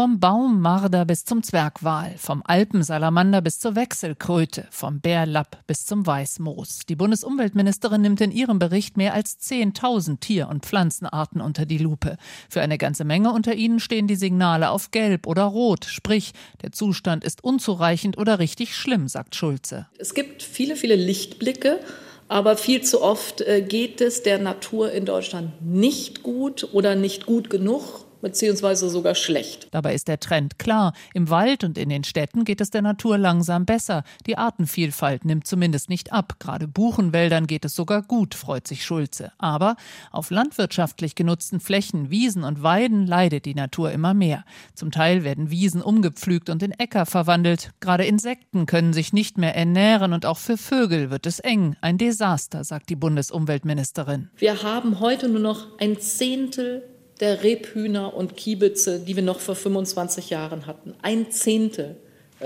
Vom Baummarder bis zum Zwergwal, vom Alpensalamander bis zur Wechselkröte, vom Bärlapp bis zum Weißmoos. Die Bundesumweltministerin nimmt in ihrem Bericht mehr als 10.000 Tier- und Pflanzenarten unter die Lupe. Für eine ganze Menge unter ihnen stehen die Signale auf Gelb oder Rot, sprich, der Zustand ist unzureichend oder richtig schlimm, sagt Schulze. Es gibt viele, viele Lichtblicke. Aber viel zu oft äh, geht es der Natur in Deutschland nicht gut oder nicht gut genug beziehungsweise sogar schlecht. Dabei ist der Trend klar. Im Wald und in den Städten geht es der Natur langsam besser. Die Artenvielfalt nimmt zumindest nicht ab. Gerade Buchenwäldern geht es sogar gut, freut sich Schulze. Aber auf landwirtschaftlich genutzten Flächen, Wiesen und Weiden leidet die Natur immer mehr. Zum Teil werden Wiesen umgepflügt und in Äcker verwandelt. Gerade Insekten können sich nicht mehr ernähren und auch für Vögel wird es eng. Ein Desaster, sagt die Bundesumweltministerin. Wir haben heute nur noch ein Zehntel der Rebhühner und Kiebitze, die wir noch vor 25 Jahren hatten. Ein Zehntel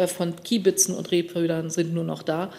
von Kiebitzen und Rebhühnern sind nur noch da.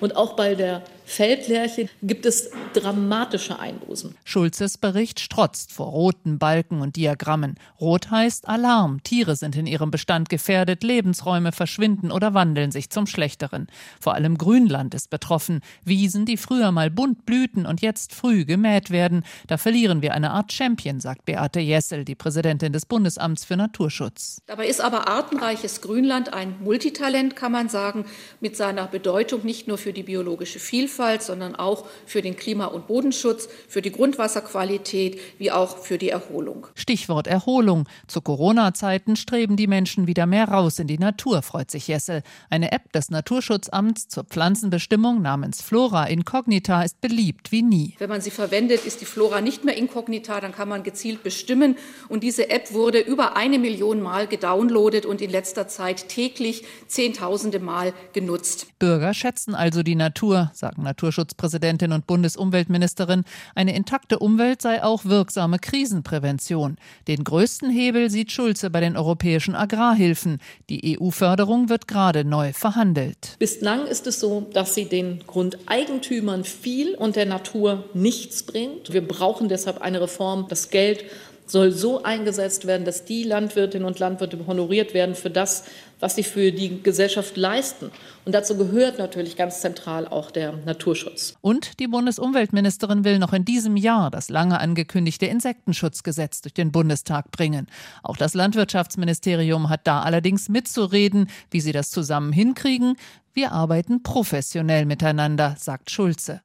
Und auch bei der Feldlerche gibt es dramatische Einbußen. Schulzes Bericht strotzt vor roten Balken und Diagrammen. Rot heißt Alarm. Tiere sind in ihrem Bestand gefährdet, Lebensräume verschwinden oder wandeln sich zum Schlechteren. Vor allem Grünland ist betroffen. Wiesen, die früher mal bunt blühten und jetzt früh gemäht werden. Da verlieren wir eine Art Champion, sagt Beate Jessel, die Präsidentin des Bundesamts für Naturschutz. Dabei ist aber artenreiches Grünland ein Multitalent, kann man sagen, mit seiner Bedeutung nicht nur für die biologische Vielfalt, sondern auch für den Klima- und Bodenschutz, für die Grundwasserqualität wie auch für die Erholung. Stichwort Erholung. Zu Corona-Zeiten streben die Menschen wieder mehr raus in die Natur, freut sich Jessel. Eine App des Naturschutzamts zur Pflanzenbestimmung namens Flora Incognita ist beliebt wie nie. Wenn man sie verwendet, ist die Flora nicht mehr inkognita, dann kann man gezielt bestimmen. Und diese App wurde über eine Million Mal gedownloadet und in letzter Zeit täglich Zehntausende Mal genutzt. Bürger schätzen also die Natur, sagen Naturschutzpräsidentin und Bundesumweltministerin. Eine intakte Umwelt sei auch wirksame Krisenprävention. Den größten Hebel sieht Schulze bei den europäischen Agrarhilfen. Die EU-Förderung wird gerade neu verhandelt. Bislang ist es so, dass sie den Grundeigentümern viel und der Natur nichts bringt. Wir brauchen deshalb eine Reform. Das Geld soll so eingesetzt werden, dass die Landwirtinnen und Landwirte honoriert werden für das, was sie für die Gesellschaft leisten. Und dazu gehört natürlich ganz zentral auch der Naturschutz. Und die Bundesumweltministerin will noch in diesem Jahr das lange angekündigte Insektenschutzgesetz durch den Bundestag bringen. Auch das Landwirtschaftsministerium hat da allerdings mitzureden, wie sie das zusammen hinkriegen. Wir arbeiten professionell miteinander, sagt Schulze.